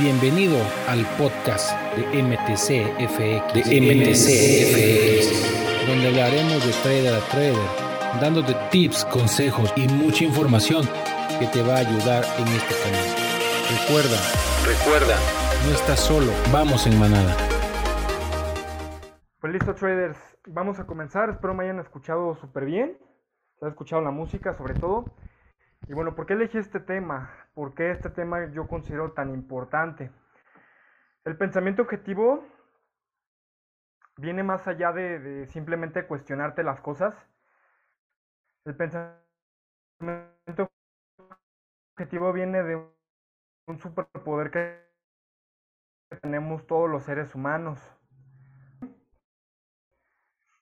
Bienvenido al podcast de MTCFX, de MTCFX, donde hablaremos de trader a trader, dándote tips, consejos y mucha información que te va a ayudar en este camino. Recuerda, recuerda, no estás solo, vamos en manada. Pues listo traders, vamos a comenzar, espero me hayan escuchado súper bien, se ha escuchado la música sobre todo. Y bueno, ¿por qué elegí este tema? ¿Por qué este tema yo considero tan importante? El pensamiento objetivo viene más allá de, simplemente cuestionarte las cosas. El pensamiento objetivo viene de un superpoder que tenemos todos los seres humanos.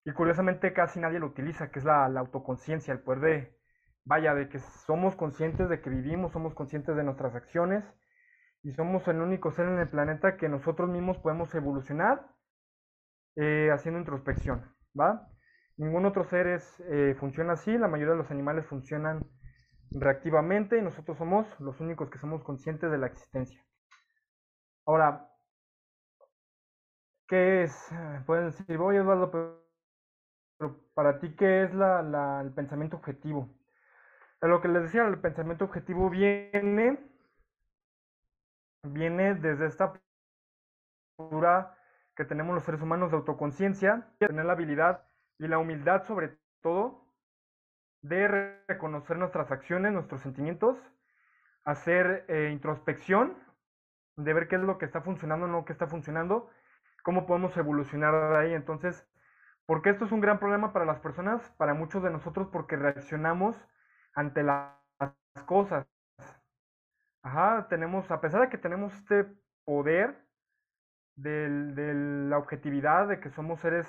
Y curiosamente casi nadie lo utiliza, que es la, la autoconciencia, el poder de, vaya, de que somos conscientes de que vivimos, somos conscientes de nuestras acciones y somos el único ser en el planeta que nosotros mismos podemos evolucionar eh, haciendo introspección, ¿va? Ningún otro ser es, eh, funciona así, la mayoría de los animales funcionan reactivamente y nosotros somos los únicos que somos conscientes de la existencia. Ahora, ¿qué es? Pueden decir, voy Eduardo, pero para ti, ¿qué es el pensamiento objetivo? Lo que les decía, el pensamiento objetivo viene, viene desde esta postura que tenemos los seres humanos de autoconciencia, tener la habilidad y la humildad sobre todo de reconocer nuestras acciones, nuestros sentimientos, hacer eh, introspección, de ver qué es lo que está funcionando, no qué está funcionando, cómo podemos evolucionar de ahí. Entonces, porque esto es un gran problema para las personas, para muchos de nosotros, porque reaccionamos ante las cosas. Ajá, tenemos, a pesar de que tenemos este poder de la objetividad, de que somos seres,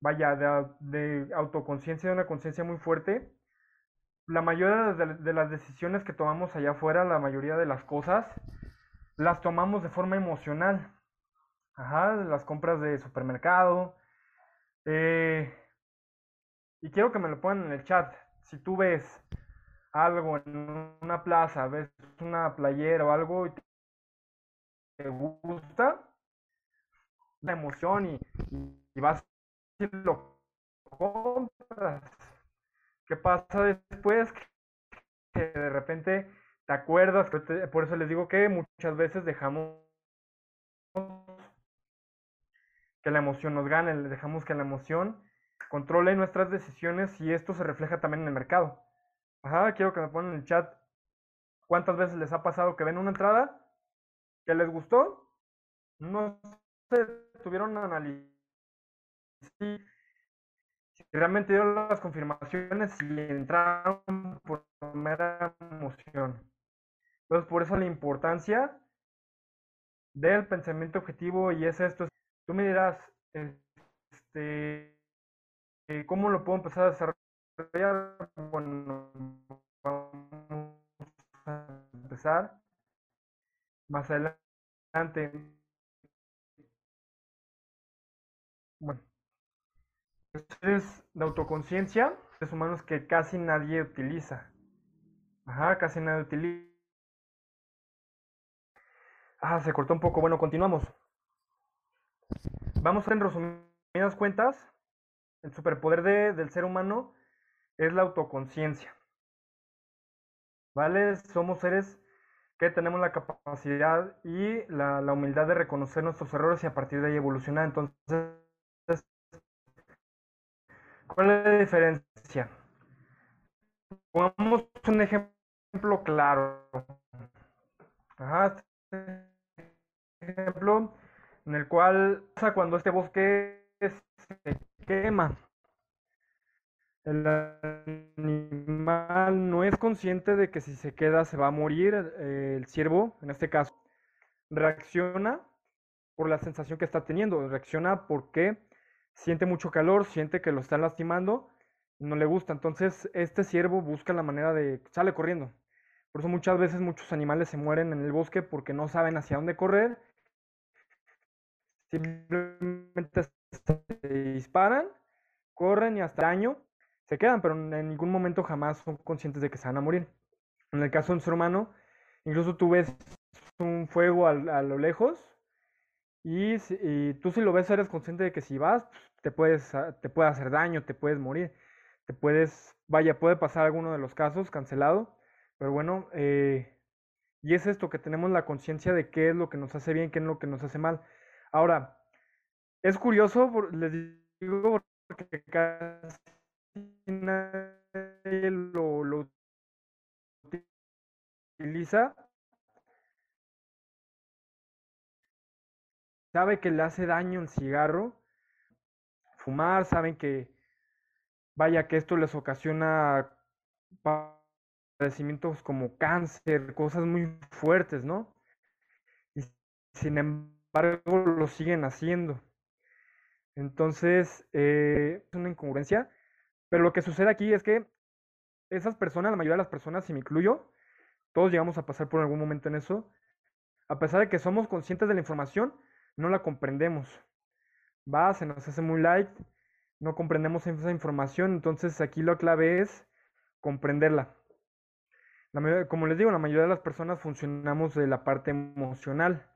vaya, de, autoconciencia, de una conciencia muy fuerte, la mayoría de, de, las decisiones que tomamos allá afuera, la mayoría de las cosas, las tomamos de forma emocional. Ajá, las compras de supermercado. Eh, y quiero que me lo pongan en el chat si tú ves algo en una plaza, ves una playera o algo y te gusta, la emoción y, y vas y lo compras. ¿Qué pasa después? Que de repente te acuerdas, por eso les digo que muchas veces dejamos que la emoción nos gane, dejamos que la emoción controle nuestras decisiones y esto se refleja también en el mercado. Ajá, quiero que me pongan en el chat cuántas veces les ha pasado que ven una entrada que les gustó, no se tuvieron análisis si realmente dieron las confirmaciones y entraron por mera emoción. Entonces, por eso la importancia del pensamiento objetivo y es esto. Tú me dirás, este, ¿Cómo lo puedo empezar a desarrollar? Bueno, vamos a empezar más adelante. Bueno, es de autoconciencia, es humanos que casi nadie utiliza. Ajá, casi nadie utiliza. Ah, se cortó un poco. Bueno, continuamos. Vamos a en resumidas cuentas el superpoder de, del ser humano es la autoconciencia. ¿Vale? Somos seres que tenemos la capacidad y la, humildad de reconocer nuestros errores y a partir de ahí evolucionar. Entonces, ¿cuál es la diferencia? Pongamos un ejemplo claro. Este ejemplo en el cual cuando este bosque se quema. El animal no es consciente de que si se queda se va a morir. Eh, el ciervo, en este caso, reacciona por la sensación que está teniendo. Reacciona porque siente mucho calor, siente que lo están lastimando, no le gusta. Entonces, este ciervo busca la manera de... sale corriendo. Por eso muchas veces muchos animales se mueren en el bosque porque no saben hacia dónde correr. Simplemente se disparan, corren y hasta el año se quedan, pero en ningún momento jamás son conscientes de que se van a morir. En el caso de un ser humano, incluso tú ves un fuego a lo lejos y, tú si lo ves eres consciente de que si vas pues, te puedes te puede hacer daño, te puedes morir, te puedes, vaya, puede pasar alguno de los casos cancelado, pero bueno, eh, y es esto que tenemos la conciencia de qué es lo que nos hace bien, qué es lo que nos hace mal. Ahora, es curioso, les digo, porque casi nadie lo, lo utiliza. Sabe que le hace daño el cigarro, fumar, saben que, vaya, que esto les ocasiona padecimientos como cáncer, cosas muy fuertes, ¿no? Y sin embargo lo siguen haciendo. Entonces, eh, es una incongruencia. Pero lo que sucede aquí es que esas personas, la mayoría de las personas, y me incluyo, todos llegamos a pasar por algún momento en eso, a pesar de que somos conscientes de la información, no la comprendemos. Va, se nos hace muy light, no comprendemos esa información, entonces aquí la clave es comprenderla. como les digo, la mayoría de las personas funcionamos de la parte emocional.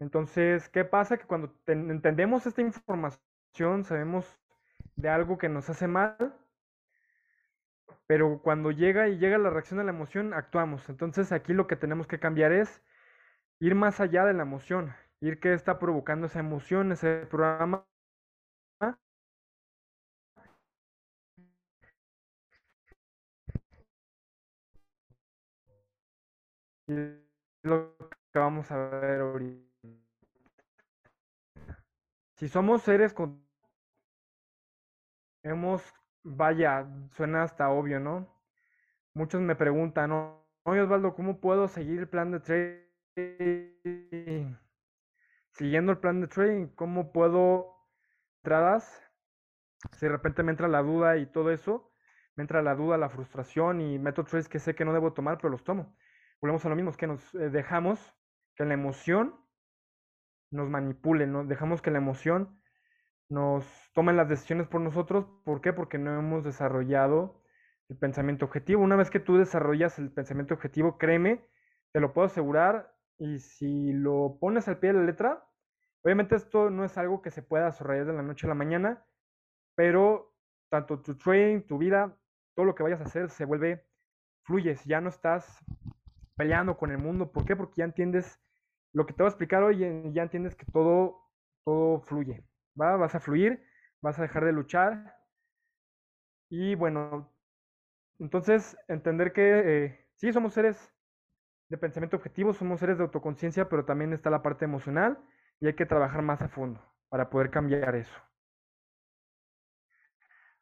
Entonces, ¿qué pasa? Que cuando entendemos esta información, sabemos de algo que nos hace mal, pero cuando llega y llega la reacción de la emoción, actuamos. Entonces aquí lo que tenemos que cambiar es ir más allá de la emoción, ir qué está provocando esa emoción, ese programa. Y lo que vamos a ver ahorita. Si somos seres con hemos, vaya, suena hasta obvio, ¿no? Muchos me preguntan, ¿no? Osvaldo, ¿cómo puedo seguir el plan de trading? Siguiendo el plan de trading, ¿cómo puedo entradas? Si de repente me entra la duda y todo eso, me entra la duda, la frustración y meto trades que sé que no debo tomar, pero los tomo. Volvemos a lo mismo, que nos eh, dejamos que la emoción nos manipule, ¿no? Dejamos que la emoción nos tomen las decisiones por nosotros. ¿Por qué? Porque no hemos desarrollado el pensamiento objetivo. Una vez que tú desarrollas el pensamiento objetivo, créeme, te lo puedo asegurar. Y si lo pones al pie de la letra, obviamente esto no es algo que se pueda desarrollar de la noche a la mañana, pero tanto tu trading, tu vida, todo lo que vayas a hacer se vuelve, fluyes, ya no estás peleando con el mundo. ¿Por qué? Porque ya entiendes lo que te voy a explicar hoy, ya entiendes que todo, todo fluye. Vas a fluir, vas a dejar de luchar. Y bueno, entonces entender que eh, sí somos seres de pensamiento objetivo, somos seres de autoconciencia, pero también está la parte emocional y hay que trabajar más a fondo para poder cambiar eso.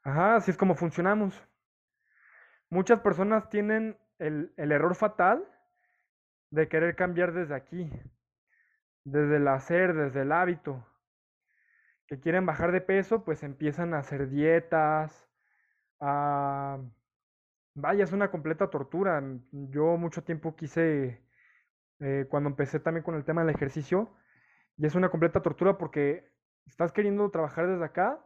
Ajá, así es como funcionamos. Muchas personas tienen el, el error fatal de querer cambiar desde aquí, desde el hacer, desde el hábito que quieren bajar de peso, pues empiezan a hacer dietas. vaya, es una completa tortura. Yo mucho tiempo quise, eh, cuando empecé también con el tema del ejercicio, y es una completa tortura porque estás queriendo trabajar desde acá,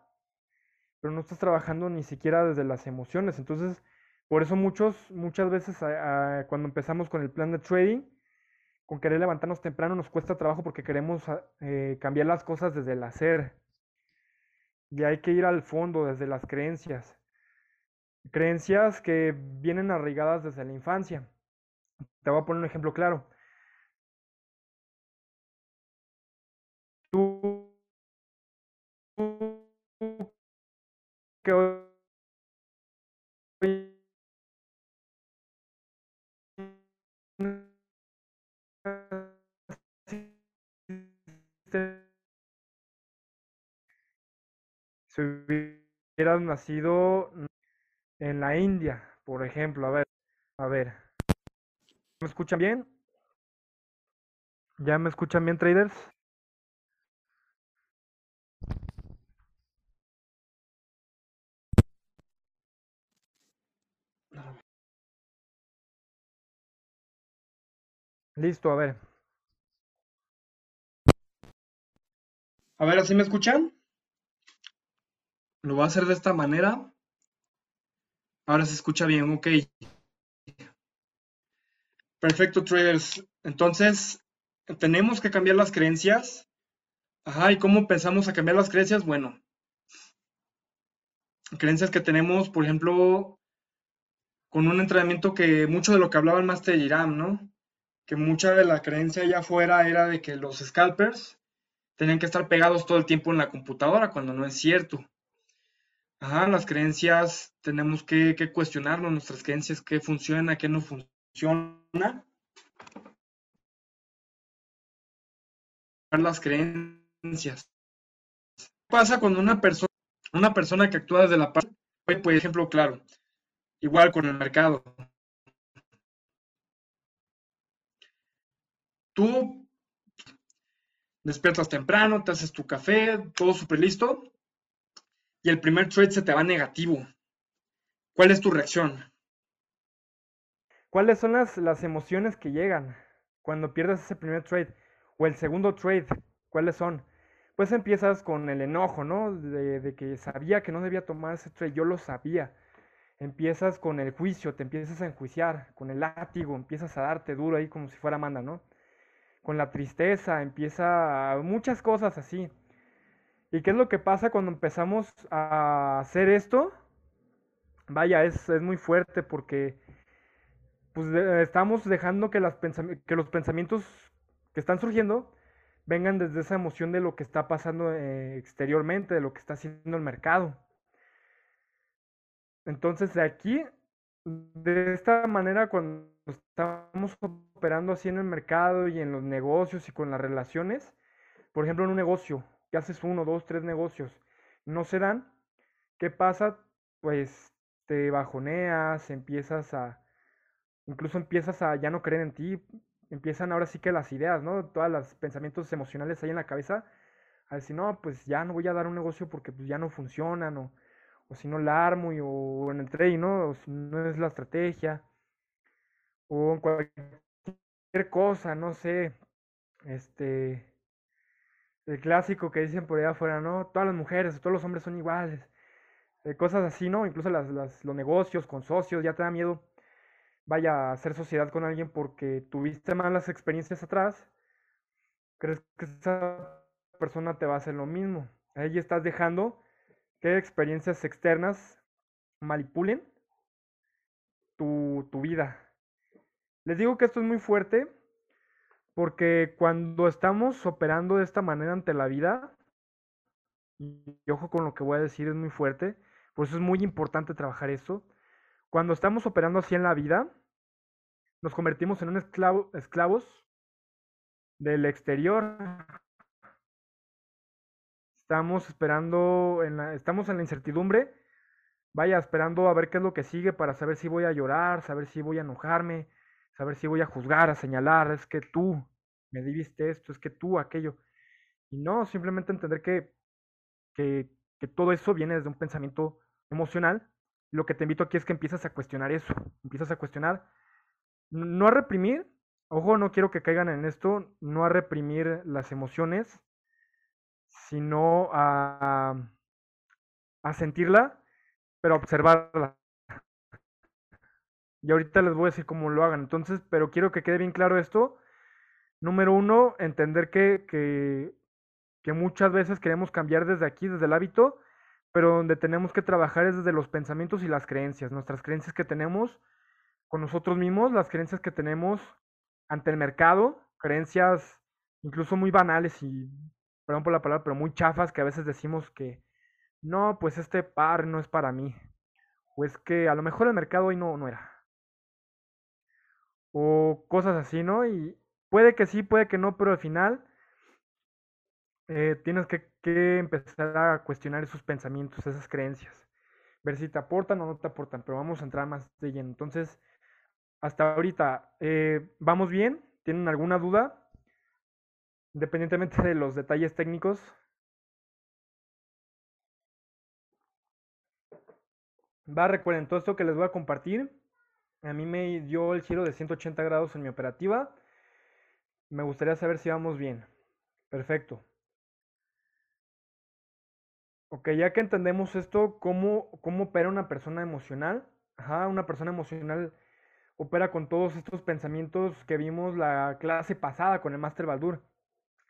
pero no estás trabajando ni siquiera desde las emociones. Entonces, por eso muchos, muchas veces cuando empezamos con el plan de trading, con querer levantarnos temprano nos cuesta trabajo porque queremos eh, cambiar las cosas desde el hacer. Y hay que ir al fondo desde las creencias. Creencias que vienen arraigadas desde la infancia. Te voy a poner un ejemplo claro. Tú que si hubieras nacido en la India, por ejemplo, a ver, a ver, ¿me escuchan bien? ¿Ya me escuchan bien, traders? Listo, a ver. A ver, ¿así me escuchan? Lo voy a hacer de esta manera. Ahora se escucha bien, ok. Perfecto, traders. Entonces, tenemos que cambiar las creencias. Ajá, ¿y cómo pensamos a cambiar las creencias? Bueno, creencias que tenemos, por ejemplo, con un entrenamiento que mucho de lo que hablaba el Master Iram, ¿no? Que mucha de la creencia allá afuera era de que los scalpers tenían que estar pegados todo el tiempo en la computadora, cuando no es cierto. Ajá, las creencias, tenemos que, que cuestionarnos nuestras creencias, qué funciona, qué no funciona. Las creencias. ¿Qué pasa cuando una persona, una persona que actúa desde la parte, por ejemplo, claro, igual con el mercado. Tú despiertas temprano, te haces tu café, todo súper listo, y el primer trade se te va negativo. ¿Cuál es tu reacción? ¿Cuáles son las, las emociones que llegan cuando pierdes ese primer trade? O el segundo trade, ¿cuáles son? Pues empiezas con el enojo, ¿no? De, que sabía que no debía tomar ese trade, yo lo sabía. Empiezas con el juicio, te empiezas a enjuiciar, con el látigo, empiezas a darte duro ahí como si fuera Amanda, ¿no? Con la tristeza, empieza muchas cosas así. ¿Y qué es lo que pasa cuando empezamos a hacer esto? Vaya, es, es muy fuerte porque pues, estamos dejando que, las que los pensamientos que están surgiendo vengan desde esa emoción de lo que está pasando eh, exteriormente, de lo que está haciendo el mercado. Entonces, de aquí, de esta manera, cuando estamos operando así en el mercado y en los negocios y con las relaciones, por ejemplo, en un negocio, que haces uno, dos, tres negocios, no se dan, ¿qué pasa? Pues te bajoneas, empiezas a, incluso empiezas a ya no creer en ti, empiezan ahora sí que las ideas, ¿no? Todos los pensamientos emocionales ahí en la cabeza, a decir, no, pues ya no voy a dar un negocio porque pues ya no funcionan, o, o si no la armo, y, o en el trading, ¿no? O si no es la estrategia, o en cualquier cosa, no sé, este, el clásico que dicen por allá afuera, ¿no? Todas las mujeres, todos los hombres son iguales. Eh, cosas así, ¿no? Incluso las, las, los negocios con socios, ya te da miedo, vaya a hacer sociedad con alguien porque tuviste malas experiencias atrás. ¿Crees que esa persona te va a hacer lo mismo? Ahí estás dejando que experiencias externas manipulen tu, tu vida. Les digo que esto es muy fuerte porque cuando estamos operando de esta manera ante la vida, y ojo con lo que voy a decir, es muy fuerte, por eso es muy importante trabajar esto. Cuando estamos operando así en la vida, nos convertimos en un esclavo, esclavos del exterior. Estamos esperando, en la, estamos en la incertidumbre, vaya esperando a ver qué es lo que sigue para saber si voy a llorar, saber si voy a enojarme, saber si voy a juzgar, a señalar, es que tú me diste esto, es que tú aquello. Y no, simplemente entender que, que, todo eso viene desde un pensamiento emocional. Lo que te invito aquí es que empiezas a cuestionar eso, empiezas a cuestionar, no a reprimir, ojo, no quiero que caigan en esto, no a reprimir las emociones, sino a, a sentirla, pero observarla. Y ahorita les voy a decir cómo lo hagan. Entonces, pero quiero que quede bien claro esto. Número uno, entender que, que, muchas veces queremos cambiar desde aquí, desde el hábito, pero donde tenemos que trabajar es desde los pensamientos y las creencias, nuestras creencias que tenemos con nosotros mismos, las creencias que tenemos ante el mercado, creencias incluso muy banales y, perdón por la palabra, pero muy chafas que a veces decimos que no, pues este par no es para mí, o es que a lo mejor el mercado hoy no, no era o cosas así, ¿no? Y puede que sí, puede que no, pero al final eh, tienes que, empezar a cuestionar esos pensamientos, esas creencias, ver si te aportan o no te aportan, pero vamos a entrar más de lleno. Entonces, hasta ahorita, eh, ¿vamos bien? ¿Tienen alguna duda? Independientemente de los detalles técnicos. Va, recuerden, todo esto que les voy a compartir a mí me dio el giro de 180 grados en mi operativa. Me gustaría saber si vamos bien. Perfecto. Ok, ya que entendemos esto, ¿cómo, cómo opera una persona emocional? Ajá, una persona emocional opera con todos estos pensamientos que vimos la clase pasada con el Master Baldur,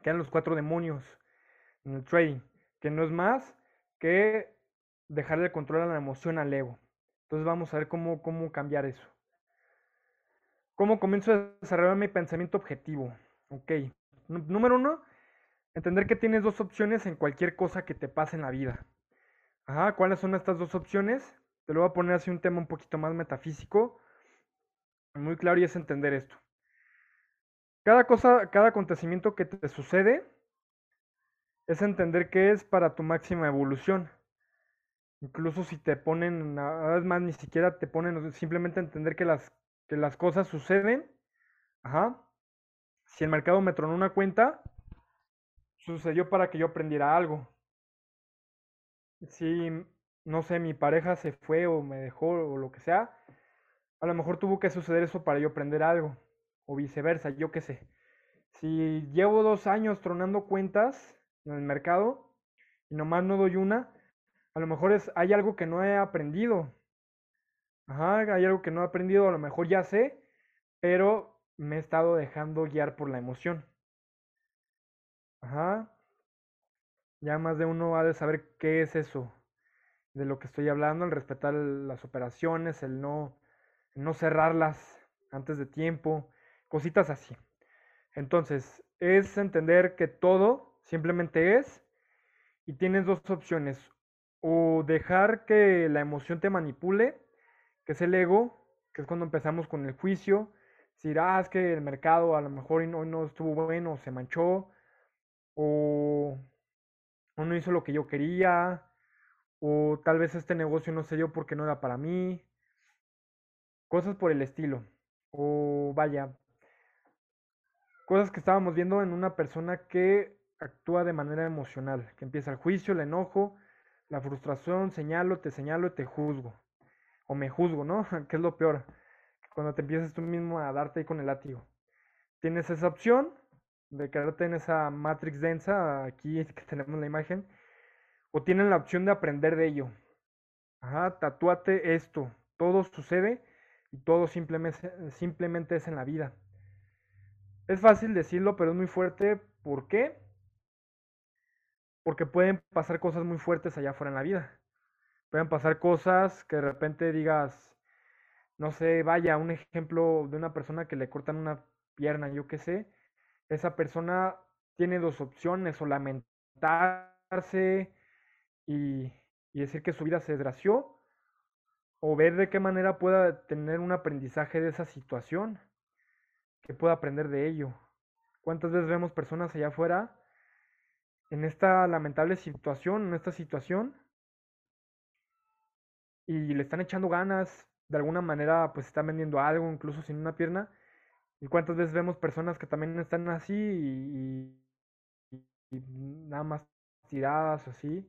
que eran los cuatro demonios en el trading, que no es más que dejarle el control a la emoción al ego. Entonces vamos a ver cómo, cómo cambiar eso. ¿Cómo comienzo a desarrollar mi pensamiento objetivo? Ok. número uno, entender que tienes dos opciones en cualquier cosa que te pase en la vida. Ajá, ¿cuáles son estas dos opciones? Te lo voy a poner así un tema un poquito más metafísico, muy claro y es entender esto. Cada cosa, cada acontecimiento que te sucede es entender que es para tu máxima evolución. Incluso si te ponen, vez más, ni siquiera te ponen, simplemente entender que las, que las cosas suceden. Ajá. Si el mercado me tronó una cuenta, sucedió para que yo aprendiera algo. Si, no sé, mi pareja se fue o me dejó o lo que sea, a lo mejor tuvo que suceder eso para yo aprender algo. O viceversa, yo qué sé. Si llevo dos años tronando cuentas en el mercado y nomás no doy una, a lo mejor es, hay algo que no he aprendido. Ajá, hay algo que no he aprendido, a lo mejor ya sé, pero me he estado dejando guiar por la emoción. Ajá. Ya más de uno ha de saber qué es eso de lo que estoy hablando, el respetar las operaciones, el no, no cerrarlas antes de tiempo, cositas así. Entonces, es entender que todo simplemente es y tienes dos opciones o dejar que la emoción te manipule, que es el ego, que es cuando empezamos con el juicio, decir, ah, es que el mercado a lo mejor no estuvo bueno, se manchó, o, o no hizo lo que yo quería, o tal vez este negocio no se dio porque no era para mí, cosas por el estilo, o vaya, cosas que estábamos viendo en una persona que actúa de manera emocional, que empieza el juicio, el enojo, la frustración, señalo, te señalo y te juzgo. O me juzgo, ¿no? que es lo peor. Cuando te empiezas tú mismo a darte ahí con el látigo. Tienes esa opción de quedarte en esa matrix densa, aquí que tenemos la imagen. O tienen la opción de aprender de ello. Ajá, tatúate esto. Todo sucede y todo simplemente, simplemente es en la vida. Es fácil decirlo, pero es muy fuerte. ¿Por qué? porque pueden pasar cosas muy fuertes allá afuera en la vida. Pueden pasar cosas que de repente digas, no sé, vaya, un ejemplo de una persona que le cortan una pierna, yo qué sé, esa persona tiene dos opciones, o lamentarse y, y decir que su vida se desgració, o ver de qué manera pueda tener un aprendizaje de esa situación, que pueda aprender de ello. ¿Cuántas veces vemos personas allá afuera en esta lamentable situación, en esta situación, y le están echando ganas, de alguna manera pues están vendiendo algo, incluso sin una pierna, y cuántas veces vemos personas que también están así y, nada más tiradas así.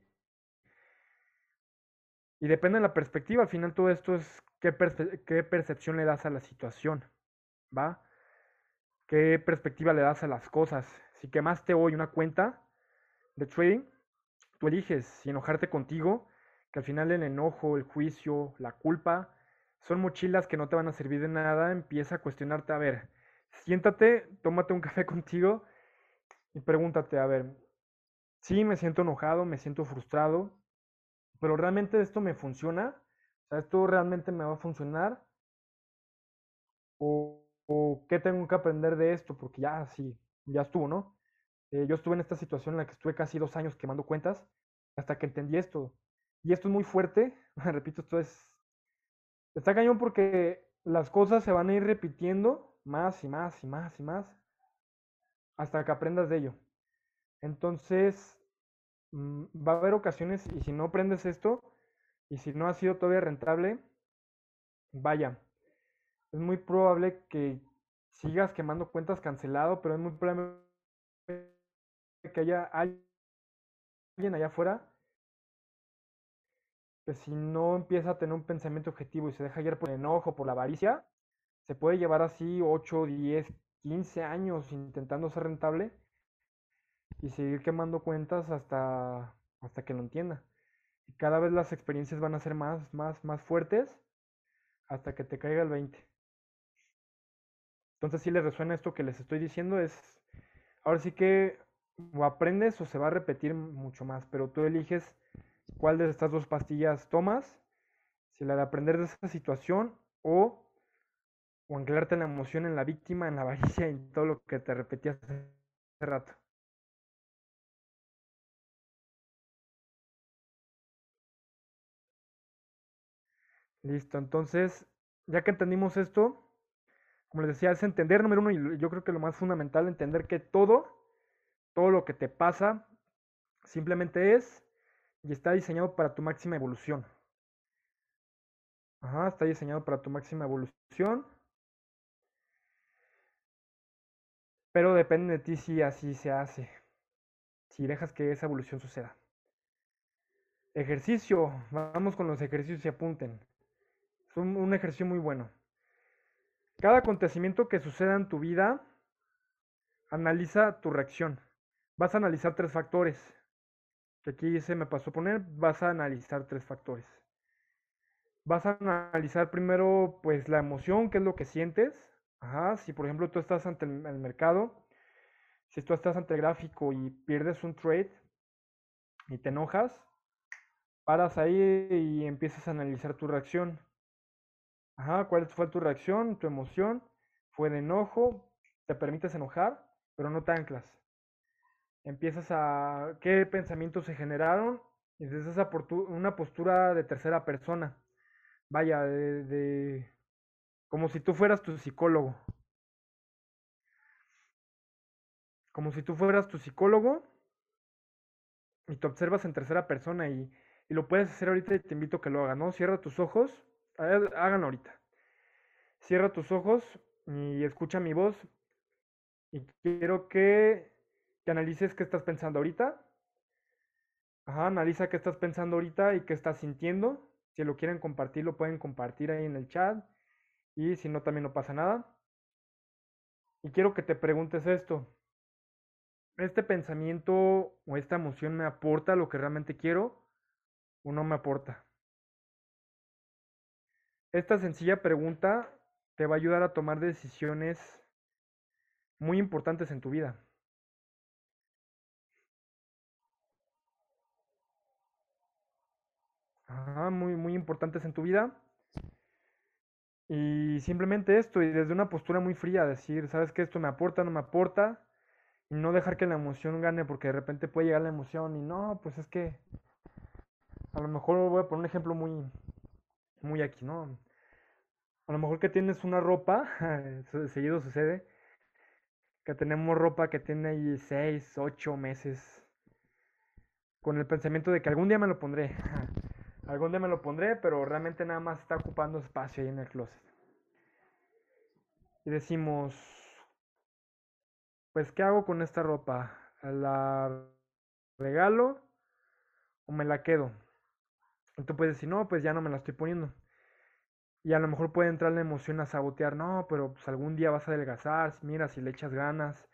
Y depende de la perspectiva, al final todo esto es qué, qué percepción le das a la situación, ¿va? ¿Qué perspectiva le das a las cosas? Si quemaste hoy una cuenta, de trading, tú eliges si enojarte contigo, que al final el enojo, el juicio, la culpa, son mochilas que no te van a servir de nada, empieza a cuestionarte, a ver, siéntate, tómate un café contigo y pregúntate, a ver, sí, me siento enojado, me siento frustrado, pero realmente esto me funciona, o sea, esto realmente me va a funcionar, o, qué tengo que aprender de esto, porque ya sí, ya estuvo, ¿no? Eh, yo estuve en esta situación en la que estuve casi dos años quemando cuentas hasta que entendí esto. Y esto es muy fuerte, repito, esto es... Está cañón porque las cosas se van a ir repitiendo más y más y más y más hasta que aprendas de ello. Entonces, mm, va a haber ocasiones y si no aprendes esto y si no ha sido todavía rentable, vaya, es muy probable que sigas quemando cuentas cancelado, pero es muy probable que haya alguien allá afuera que si no empieza a tener un pensamiento objetivo y se deja guiar por el enojo, por la avaricia, se puede llevar así 8, 10, 15 años intentando ser rentable y seguir quemando cuentas hasta, hasta que lo entienda. Y cada vez las experiencias van a ser más, más, más fuertes hasta que te caiga el 20. Entonces, si les resuena esto que les estoy diciendo, es, ahora sí que o aprendes o se va a repetir mucho más, pero tú eliges cuál de estas dos pastillas tomas, si la de aprender de esa situación o, o anclarte en la emoción, en la víctima, en la avaricia, en todo lo que te repetí hace rato. Listo, entonces, ya que entendimos esto, como les decía, es entender, número uno, y yo creo que lo más fundamental, entender que todo, todo lo que te pasa, simplemente es y está diseñado para tu máxima evolución. Ajá, está diseñado para tu máxima evolución. Pero depende de ti si así se hace. Si dejas que esa evolución suceda. Ejercicio. Vamos con los ejercicios y apunten. Es un, ejercicio muy bueno. Cada acontecimiento que suceda en tu vida, analiza tu reacción. Vas a analizar tres factores. Que aquí se me pasó a poner. Vas a analizar tres factores. Vas a analizar primero, pues, la emoción, qué es lo que sientes. Ajá, si por ejemplo tú estás ante el, el mercado, si tú estás ante el gráfico y pierdes un trade y te enojas, paras ahí y empiezas a analizar tu reacción. Ajá, ¿cuál fue tu reacción, tu emoción? ¿Fue de enojo? ¿Te permites enojar? Pero no te anclas. Empiezas a... ¿Qué pensamientos se generaron? Y desde esa una postura de tercera persona. Vaya, de. Como si tú fueras tu psicólogo. Como si tú fueras tu psicólogo y te observas en tercera persona y, y lo puedes hacer ahorita y te invito a que lo hagas, ¿no? Cierra tus ojos háganlo ahorita. Cierra tus ojos y escucha mi voz. Y quiero que, que analices qué estás pensando ahorita. Ajá, analiza qué estás pensando ahorita y qué estás sintiendo. Si lo quieren compartir, lo pueden compartir ahí en el chat. Y si no, también no pasa nada. Y quiero que te preguntes esto. ¿Este pensamiento o esta emoción me aporta lo que realmente quiero o no me aporta? Esta sencilla pregunta te va a ayudar a tomar decisiones muy importantes en tu vida. Muy, muy importantes en tu vida. Y simplemente esto, y desde una postura muy fría, decir, ¿sabes qué? Esto me aporta, no me aporta. Y no dejar que la emoción gane, porque de repente puede llegar la emoción y no, pues es que a lo mejor voy a poner un ejemplo muy, muy aquí, ¿no? A lo mejor que tienes una ropa, seguido sucede, que tenemos ropa que tiene ahí 6, 8 meses, con el pensamiento de que algún día me lo pondré, algún día me lo pondré, pero realmente nada más está ocupando espacio ahí en el closet. Y decimos, pues, ¿qué hago con esta ropa? ¿La regalo o me la quedo? Y tú puedes decir, no, pues ya no me la estoy poniendo. Y a lo mejor puede entrar la emoción a sabotear, no, pero pues algún día vas a adelgazar, mira, si le echas ganas,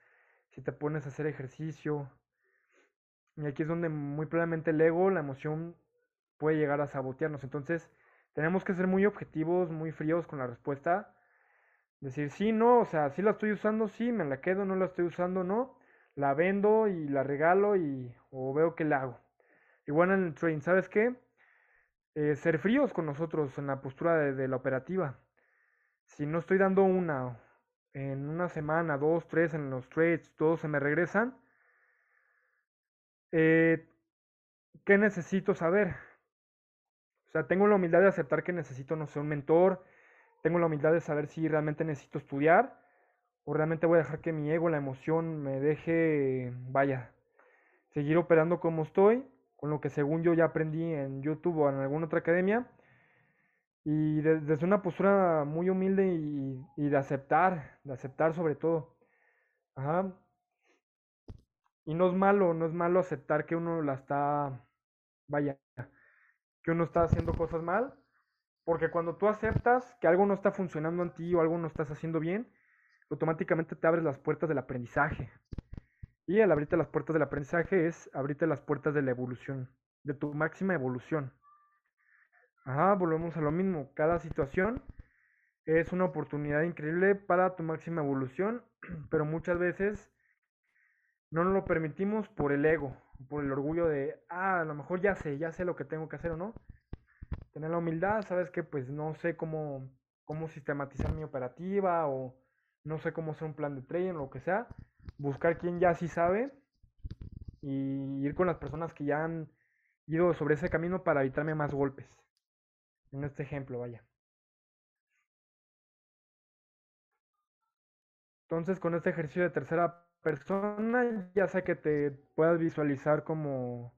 si te pones a hacer ejercicio. Y aquí es donde muy probablemente el ego, la emoción puede llegar a sabotearnos. Entonces, tenemos que ser muy objetivos, muy fríos con la respuesta. Decir, sí, no, o sea, sí la estoy usando, sí, me la quedo, no la estoy usando, no. La vendo y la regalo y o veo que la hago. Igual en el trading, ¿sabes qué? Eh, ser fríos con nosotros en la postura de, la operativa. Si no estoy dando una, en una semana, dos, tres en los trades, todos se me regresan, eh, ¿qué necesito saber? O sea, tengo la humildad de aceptar que necesito, no sé, un mentor, tengo la humildad de saber si realmente necesito estudiar o realmente voy a dejar que mi ego, la emoción me deje, vaya, seguir operando como estoy con lo que según yo ya aprendí en YouTube o en alguna otra academia. Y desde una postura muy humilde y, de aceptar, de aceptar sobre todo. Ajá. Y no es malo, no es malo aceptar que uno la está, vaya, que uno está haciendo cosas mal. Porque cuando tú aceptas que algo no está funcionando en ti o algo no estás haciendo bien, automáticamente te abres las puertas del aprendizaje. Y al abrirte las puertas del aprendizaje es abrirte las puertas de la evolución, de tu máxima evolución. Ajá, volvemos a lo mismo. Cada situación es una oportunidad increíble para tu máxima evolución, pero muchas veces no nos lo permitimos por el ego, por el orgullo de, ah, a lo mejor ya sé, ya sé lo que tengo que hacer o no. Tener la humildad, sabes que pues no sé cómo, cómo sistematizar mi operativa o no sé cómo hacer un plan de trading o lo que sea. Buscar quien ya sí sabe y ir con las personas que ya han ido sobre ese camino para evitarme más golpes. En este ejemplo, vaya. Entonces, con este ejercicio de tercera persona, ya sea que te puedas visualizar como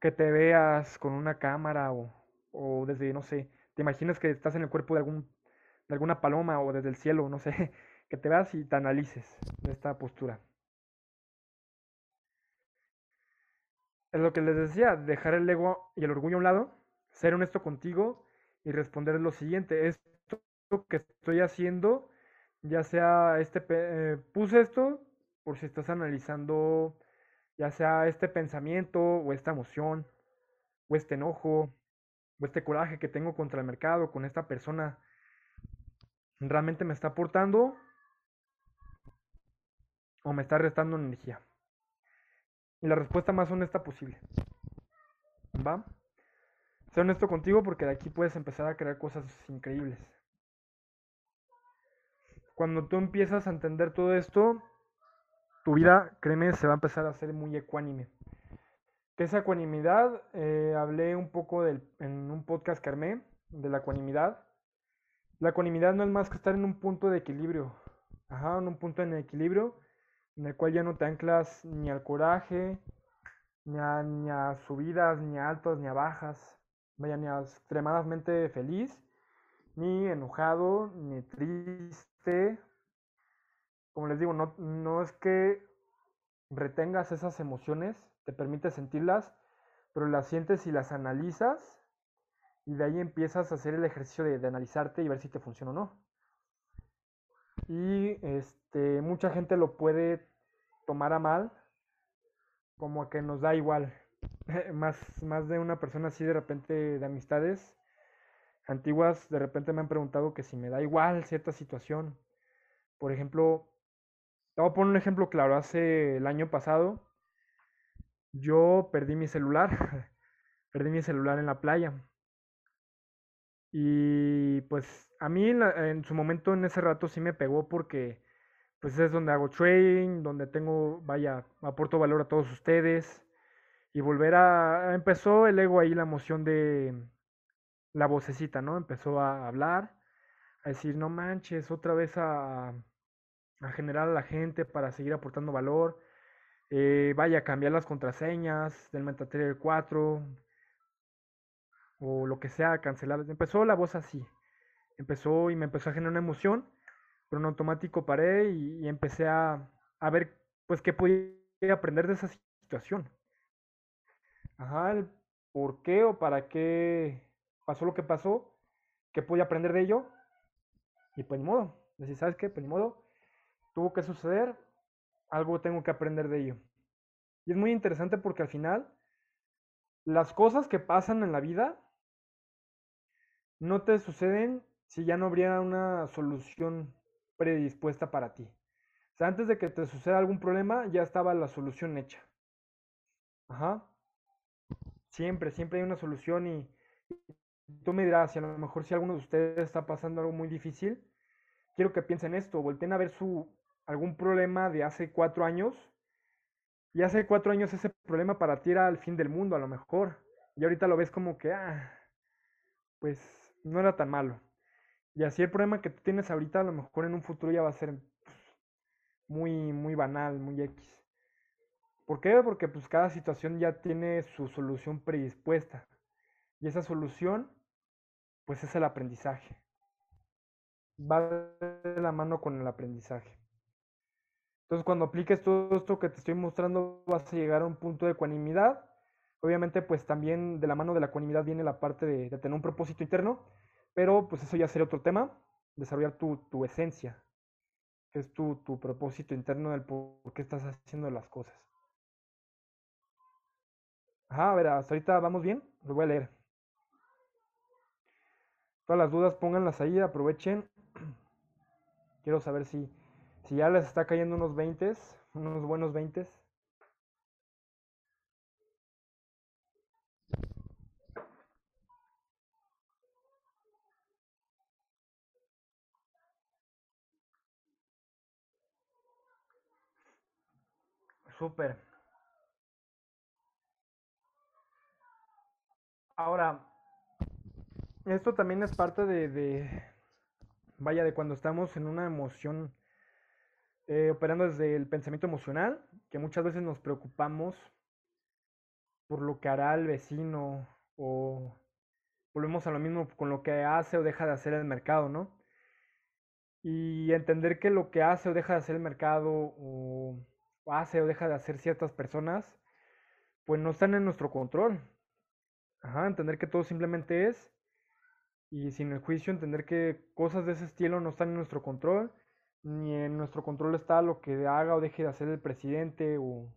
que te veas con una cámara o, o desde, no sé, te imaginas que estás en el cuerpo de, algún, de alguna paloma o desde el cielo, no sé, que te veas y te analices de esta postura. Es lo que les decía, dejar el ego y el orgullo a un lado, ser honesto contigo y responder lo siguiente, esto que estoy haciendo ya sea este, eh, puse esto por si estás analizando ya sea este pensamiento o esta emoción o este enojo o este coraje que tengo contra el mercado, con esta persona, realmente me está aportando o me está restando energía. Y la respuesta más honesta posible. ¿Va? Sé honesto contigo porque de aquí puedes empezar a crear cosas increíbles. Cuando tú empiezas a entender todo esto, tu vida, créeme, se va a empezar a hacer muy ecuánime. ¿Qué es ecuanimidad? Eh, hablé un poco en un podcast que armé de la ecuanimidad. La ecuanimidad no es más que estar en un punto de equilibrio. Ajá, en un punto en equilibrio en el cual ya no te anclas ni al coraje, ni a, ni a subidas, ni a altas, ni a bajas. Vaya, ni a extremadamente feliz, ni enojado, ni triste. Como les digo, no, no es que retengas esas emociones, te permite sentirlas, pero las sientes y las analizas y de ahí empiezas a hacer el ejercicio de, de analizarte y ver si te funciona o no. Y este, mucha gente lo puede tomar a mal, como que nos da igual. más, más de una persona así de repente de amistades antiguas de repente me han preguntado que si me da igual cierta situación. Por ejemplo, te voy a poner un ejemplo claro. Hace el año pasado yo perdí mi celular. perdí mi celular en la playa. Y pues a mí en, su momento en ese rato sí me pegó porque pues es donde hago trading, donde tengo, vaya, aporto valor a todos ustedes. Y volver a... Empezó el ego ahí, la emoción de, la vocecita, ¿no? Empezó a hablar, a decir, no manches, otra vez a, a generar a la gente para seguir aportando valor. Eh, vaya a cambiar las contraseñas del MetaTrader 4 o lo que sea, cancelar. Empezó la voz así. Empezó y me empezó a generar una emoción, pero en automático paré y, empecé a, a, ver pues qué podía aprender de esa situación. Ajá, el por qué o para qué pasó lo que pasó, que pude aprender de ello, y pues ni modo, decir, ¿sabes qué? Pues ni modo, tuvo que suceder, algo tengo que aprender de ello. Y es muy interesante porque al final, las cosas que pasan en la vida no te suceden si ya no habría una solución predispuesta para ti. O sea, antes de que te suceda algún problema, ya estaba la solución hecha. Ajá. Siempre, siempre hay una solución y, tú me dirás, si a lo mejor si alguno de ustedes está pasando algo muy difícil, quiero que piensen esto, volteen a ver su algún problema de hace cuatro años, y hace cuatro años ese problema para ti era el fin del mundo, a lo mejor, y ahorita lo ves como que, ah, pues no era tan malo. Y así el problema que tú tienes ahorita, a lo mejor en un futuro ya va a ser muy, muy banal, muy X. ¿Por qué? Porque pues cada situación ya tiene su solución predispuesta. Y esa solución, pues es el aprendizaje. Va de la mano con el aprendizaje. Entonces, cuando apliques todo esto que te estoy mostrando, vas a llegar a un punto de ecuanimidad. Obviamente, pues también de la mano de la ecuanimidad viene la parte de, tener un propósito interno, pero pues eso ya sería otro tema, desarrollar tu, tu esencia, que es tu, tu propósito interno del por qué estás haciendo las cosas. Ajá, a ver, hasta ahorita vamos bien, lo voy a leer. Todas las dudas pónganlas ahí, aprovechen. Quiero saber si, si ya les está cayendo unos 20, unos buenos 20. Súper. Ahora, esto también es parte de, vaya, de cuando estamos en una emoción, eh, operando desde el pensamiento emocional, que muchas veces nos preocupamos por lo que hará el vecino o volvemos a lo mismo con lo que hace o deja de hacer el mercado, ¿no? Y entender que lo que hace o deja de hacer el mercado o hace o deja de hacer ciertas personas, pues no están en nuestro control. Ajá, entender que todo simplemente es y sin el juicio entender que cosas de ese estilo no están en nuestro control, ni en nuestro control está lo que haga o deje de hacer el presidente o,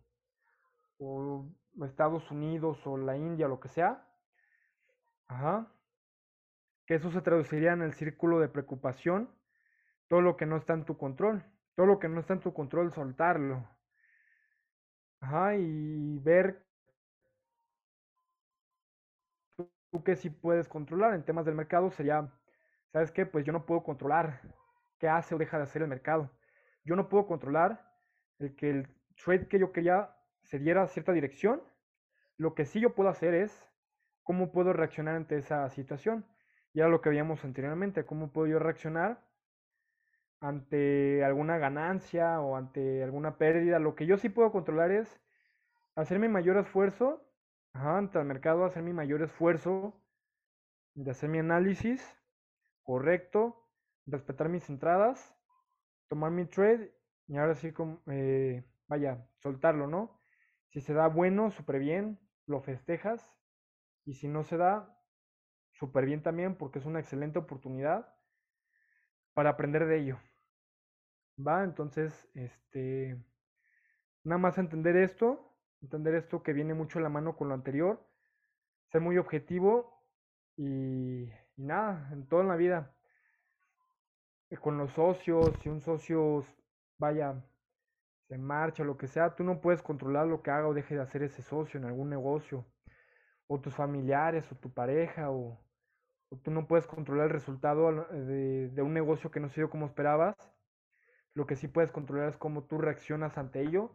o Estados Unidos o la India, lo que sea. Ajá. Que eso se traduciría en el círculo de preocupación, todo lo que no está en tu control, todo lo que no está en tu control, soltarlo. Ajá, y ver tú que sí puedes controlar en temas del mercado sería, ¿sabes qué? Pues yo no puedo controlar qué hace o deja de hacer el mercado. Yo no puedo controlar el que el trade que yo quería se diera a cierta dirección. Lo que sí yo puedo hacer es cómo puedo reaccionar ante esa situación. Y era lo que veíamos anteriormente, cómo puedo yo reaccionar ante alguna ganancia o ante alguna pérdida. Lo que yo sí puedo controlar es hacer mi mayor esfuerzo Ajá, ante el mercado, hacer mi mayor esfuerzo de hacer mi análisis correcto, respetar mis entradas, tomar mi trade y ahora sí, eh, vaya, soltarlo, ¿no? Si se da bueno, súper bien, lo festejas. Y si no se da, súper bien también, porque es una excelente oportunidad para aprender de ello. ¿Va? Entonces, este, nada más entender esto entender esto que viene mucho en la mano con lo anterior, ser muy objetivo y, nada, en toda la vida. Eh, con los socios, si un socio, vaya, se marcha, lo que sea, tú no puedes controlar lo que haga o deje de hacer ese socio en algún negocio, o tus familiares, o tu pareja, o, tú no puedes controlar el resultado de, de un negocio que no se dio como esperabas. Lo que sí puedes controlar es cómo tú reaccionas ante ello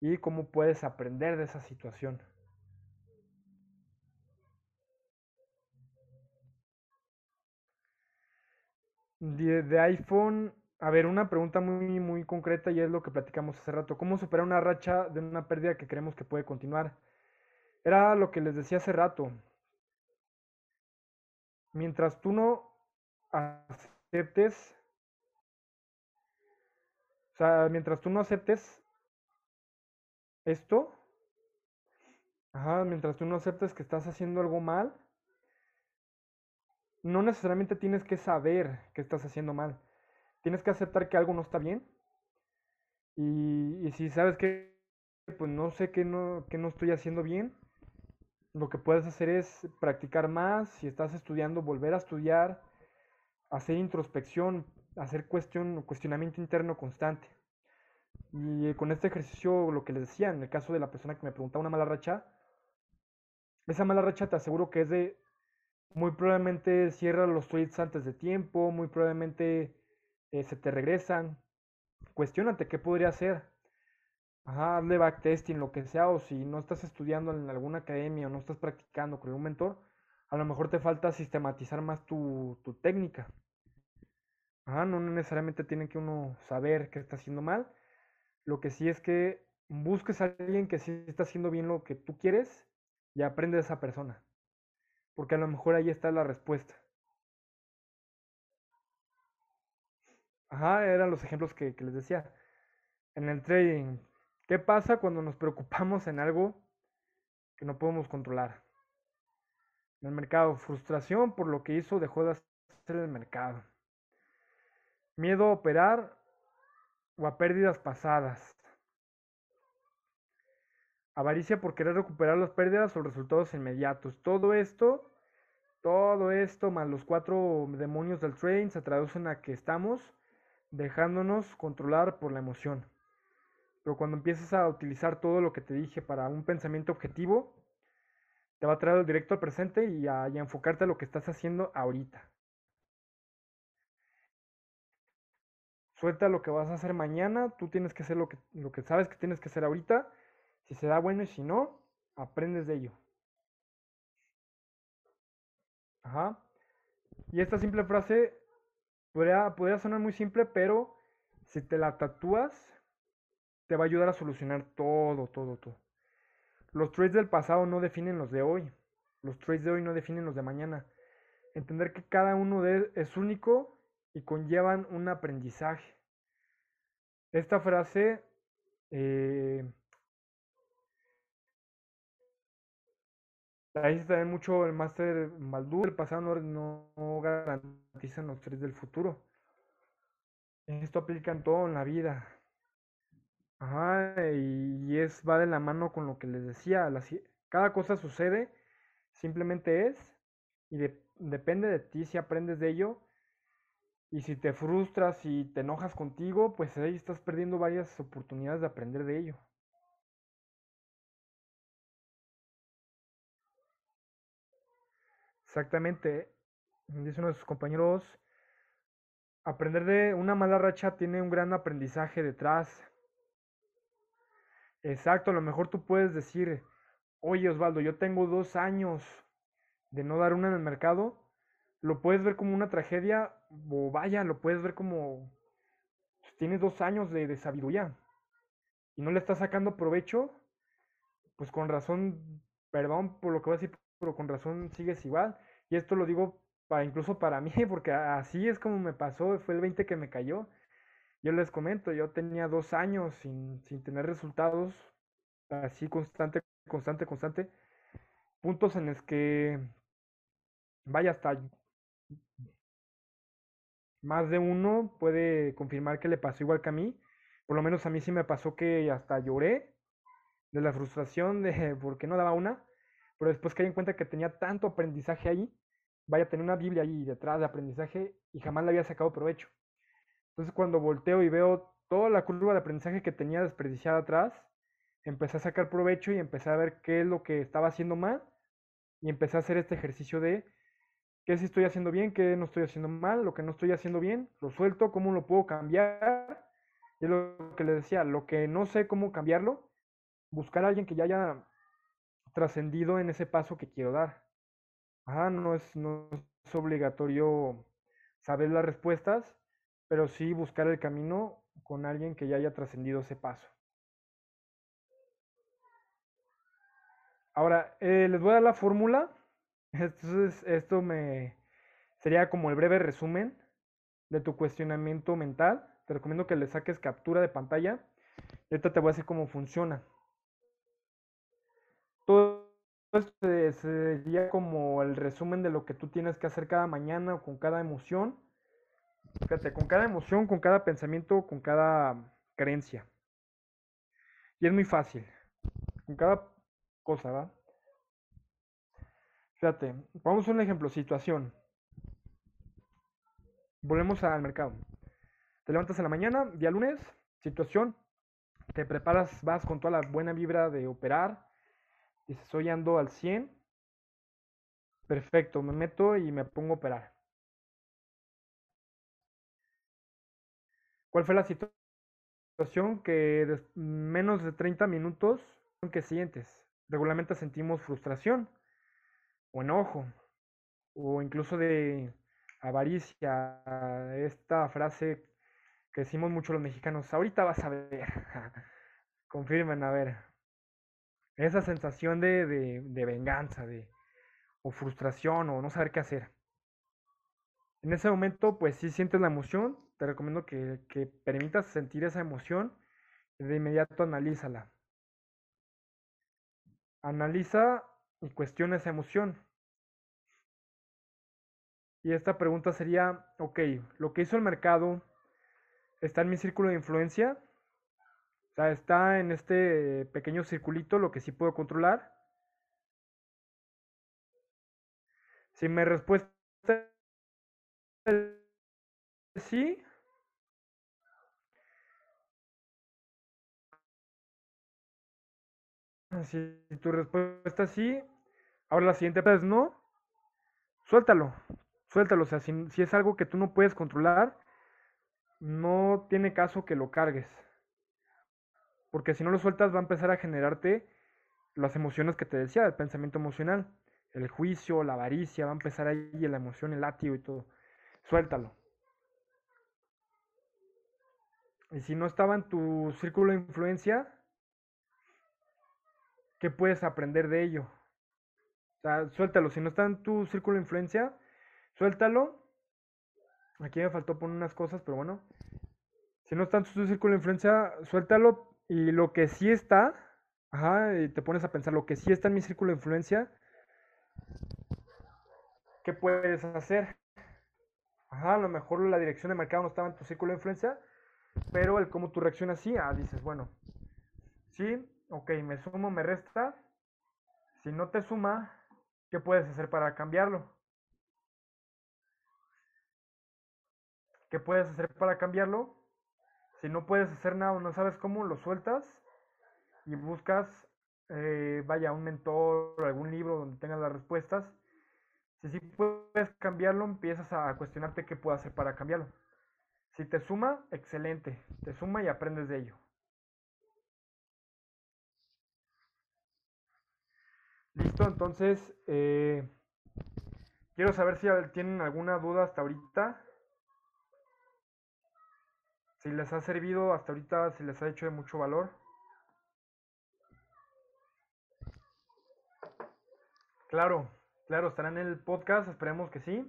y cómo puedes aprender de esa situación. De, iPhone, a ver, una pregunta muy, muy concreta y es lo que platicamos hace rato. ¿Cómo superar una racha de una pérdida que creemos que puede continuar? Era lo que les decía hace rato. Mientras tú no aceptes, o sea, mientras tú no aceptes esto, ajá, mientras tú no aceptes que estás haciendo algo mal, no necesariamente tienes que saber que estás haciendo mal. Tienes que aceptar que algo no está bien. Y, si sabes que, pues no sé que no, que no estoy haciendo bien, lo que puedes hacer es practicar más. Si estás estudiando, volver a estudiar, hacer introspección, hacer cuestión, cuestionamiento interno constante. Y con este ejercicio, lo que les decía, en el caso de la persona que me preguntaba una mala racha, esa mala racha te aseguro que es de muy probablemente cierra los tweets antes de tiempo, muy probablemente eh, se te regresan. Cuestiónate qué podría hacer. Ajá, hazle backtesting, lo que sea, o si no estás estudiando en alguna academia o no estás practicando con algún mentor, a lo mejor te falta sistematizar más tu, tu técnica. Ajá, no necesariamente tiene que uno saber qué está haciendo mal, lo que sí es que busques a alguien que sí está haciendo bien lo que tú quieres y aprende de esa persona. Porque a lo mejor ahí está la respuesta. Ajá, eran los ejemplos que, les decía. En el trading, ¿qué pasa cuando nos preocupamos en algo que no podemos controlar? En el mercado, frustración por lo que hizo, dejó de hacer el mercado. Miedo a operar o a pérdidas pasadas. Avaricia por querer recuperar las pérdidas o resultados inmediatos. Todo esto, todo esto más los cuatro demonios del train se traducen a que estamos dejándonos controlar por la emoción. Pero cuando empieces a utilizar todo lo que te dije para un pensamiento objetivo, te va a traer directo al presente y a, y a enfocarte a lo que estás haciendo ahorita. Suelta lo que vas a hacer mañana, tú tienes que hacer lo que, lo que sabes que tienes que hacer ahorita. Si se da bueno y si no, aprendes de ello. Ajá. Y esta simple frase podría, podría sonar muy simple, pero si te la tatúas, te va a ayudar a solucionar todo, todo, todo. Los trades del pasado no definen los de hoy. Los trades de hoy no definen los de mañana. Entender que cada uno de es único y conllevan un aprendizaje. Esta frase eh, la mucho el máster Maldú, el pasado no, no garantiza los tres del futuro. Esto aplica en todo en la vida. Ajá, y es, va de la mano con lo que les decía. cada cosa sucede, simplemente es, y depende de ti si aprendes de ello y si te frustras y te enojas contigo, pues ahí estás perdiendo varias oportunidades de aprender de ello. Exactamente, dice uno de sus compañeros, aprender de una mala racha tiene un gran aprendizaje detrás. Exacto, a lo mejor tú puedes decir, oye Osvaldo, yo tengo dos años de no dar una en el mercado, lo puedes ver como una tragedia o vaya, lo puedes ver como pues, tienes dos años de, de sabiduría y no le estás sacando provecho, pues con razón, perdón por lo que voy a decir, pero con razón sigues igual. Y esto lo digo para incluso para mí, porque así es como me pasó, fue el 20 que me cayó. Yo les comento, yo tenía dos años sin, sin tener resultados así constante, constante, constante. Puntos en los que, vaya, hasta más de uno puede confirmar que le pasó igual que a mí. Por lo menos a mí sí me pasó que hasta lloré de la frustración de por qué no daba una. Pero después caí en cuenta que tenía tanto aprendizaje ahí. Vaya, tenía una Biblia ahí detrás de aprendizaje y jamás le había sacado provecho. Entonces cuando volteo y veo toda la curva de aprendizaje que tenía desperdiciada atrás, empecé a sacar provecho y empecé a ver qué es lo que estaba haciendo mal y empecé a hacer este ejercicio de qué sí estoy haciendo bien, qué no estoy haciendo mal, lo que no estoy haciendo bien, lo suelto, cómo lo puedo cambiar. Y es lo que le decía, lo que no sé cómo cambiarlo, buscar a alguien que ya haya trascendido en ese paso que quiero dar. Ajá, no es, no es obligatorio saber las respuestas, pero sí buscar el camino con alguien que ya haya trascendido ese paso. Ahora, eh, les voy a dar la fórmula. Entonces, esto me sería como el breve resumen de tu cuestionamiento mental. Te recomiendo que le saques captura de pantalla. Y ahorita te voy a decir cómo funciona. Todo esto sería como el resumen de lo que tú tienes que hacer cada mañana o con cada emoción. Fíjate, con cada emoción, con cada pensamiento, con cada creencia. Y es muy fácil. Con cada cosa, ¿va? Fíjate, vamos a un ejemplo, situación. Volvemos al mercado. Te levantas en la mañana, día lunes, situación. Te preparas, vas con toda la buena vibra de operar. Dices, hoy ando al 100. Perfecto, me meto y me pongo a operar. ¿Cuál fue la situación que menos de 30 minutos que sientes? Regularmente sentimos frustración o enojo o incluso de avaricia. Esta frase que decimos mucho los mexicanos, ahorita vas a ver. Confirmen, a ver. Esa sensación de, de, venganza, de, o frustración, o no saber qué hacer. En ese momento, pues si sientes la emoción, te recomiendo que, que permitas sentir esa emoción y de inmediato analízala. Analiza y cuestiona esa emoción. Y esta pregunta sería, ok, lo que hizo el mercado está en mi círculo de influencia, o sea, está en este pequeño circulito, lo que sí puedo controlar. Si mi respuesta es sí, si tu respuesta es sí, ahora la siguiente es no, suéltalo, suéltalo. O sea, si, si es algo que tú no puedes controlar, no tiene caso que lo cargues. Porque si no lo sueltas va a empezar a generarte las emociones que te decía, el pensamiento emocional, el juicio, la avaricia, va a empezar ahí la emoción, el látigo y todo. Suéltalo. Y si no estaba en tu círculo de influencia, ¿qué puedes aprender de ello? O sea, suéltalo. Si no está en tu círculo de influencia, suéltalo. Aquí me faltó poner unas cosas, pero bueno. Si no está en tu círculo de influencia, suéltalo. Y lo que sí está, ajá, y te pones a pensar, lo que sí está en mi círculo de influencia, ¿qué puedes hacer? Ajá, a lo mejor la dirección de mercado no estaba en tu círculo de influencia, pero el cómo tú reaccionas sí, ah, dices, bueno, sí, ok, me sumo, me resta. Si no te suma, ¿qué puedes hacer para cambiarlo? ¿Qué puedes hacer para cambiarlo? Si no puedes hacer nada o no sabes cómo, lo sueltas y buscas, eh, vaya, un mentor algún libro donde tengas las respuestas. Si sí puedes cambiarlo, empiezas a cuestionarte qué puedo hacer para cambiarlo. Si te suma, excelente, te suma y aprendes de ello. Listo, entonces, eh, quiero saber si tienen alguna duda hasta ahorita. Si les ha servido hasta ahorita, si les ha hecho de mucho valor. Claro, claro, estarán en el podcast, esperemos que sí.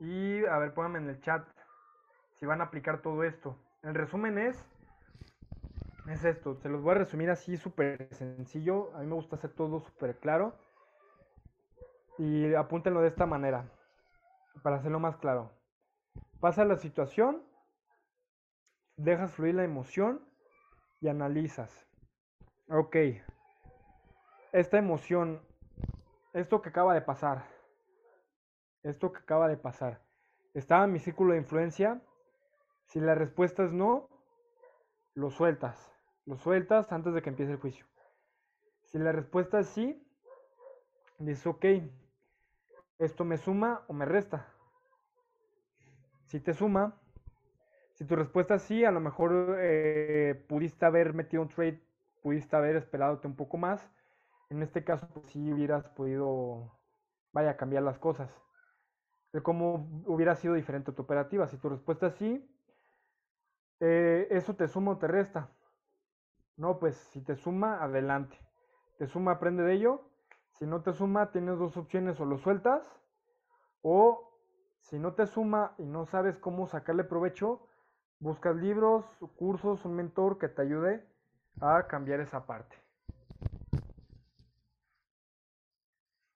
Y a ver, pónganme en el chat si van a aplicar todo esto. El resumen es, es esto, se los voy a resumir así súper sencillo. A mí me gusta hacer todo súper claro. Y apúntenlo de esta manera, para hacerlo más claro. Pasa la situación, dejas fluir la emoción y analizas. Ok, esta emoción, esto que acaba de pasar, esto que acaba de pasar, ¿estaba en mi círculo de influencia? Si la respuesta es no, lo sueltas. Lo sueltas antes de que empiece el juicio. Si la respuesta es sí, dices, ok, ¿esto me suma o me resta? Si te suma, si tu respuesta es sí, a lo mejor eh, pudiste haber metido un trade, pudiste haber esperado un poco más. En este caso, pues sí hubieras podido, vaya, cambiar las cosas. De cómo hubiera sido diferente tu operativa. Si tu respuesta es sí, eh, eso te suma o te resta. No, pues si te suma, adelante. Te suma, aprende de ello. Si no te suma, tienes dos opciones, o lo sueltas o si no te suma y no sabes cómo sacarle provecho, buscas libros, cursos, un mentor que te ayude a cambiar esa parte.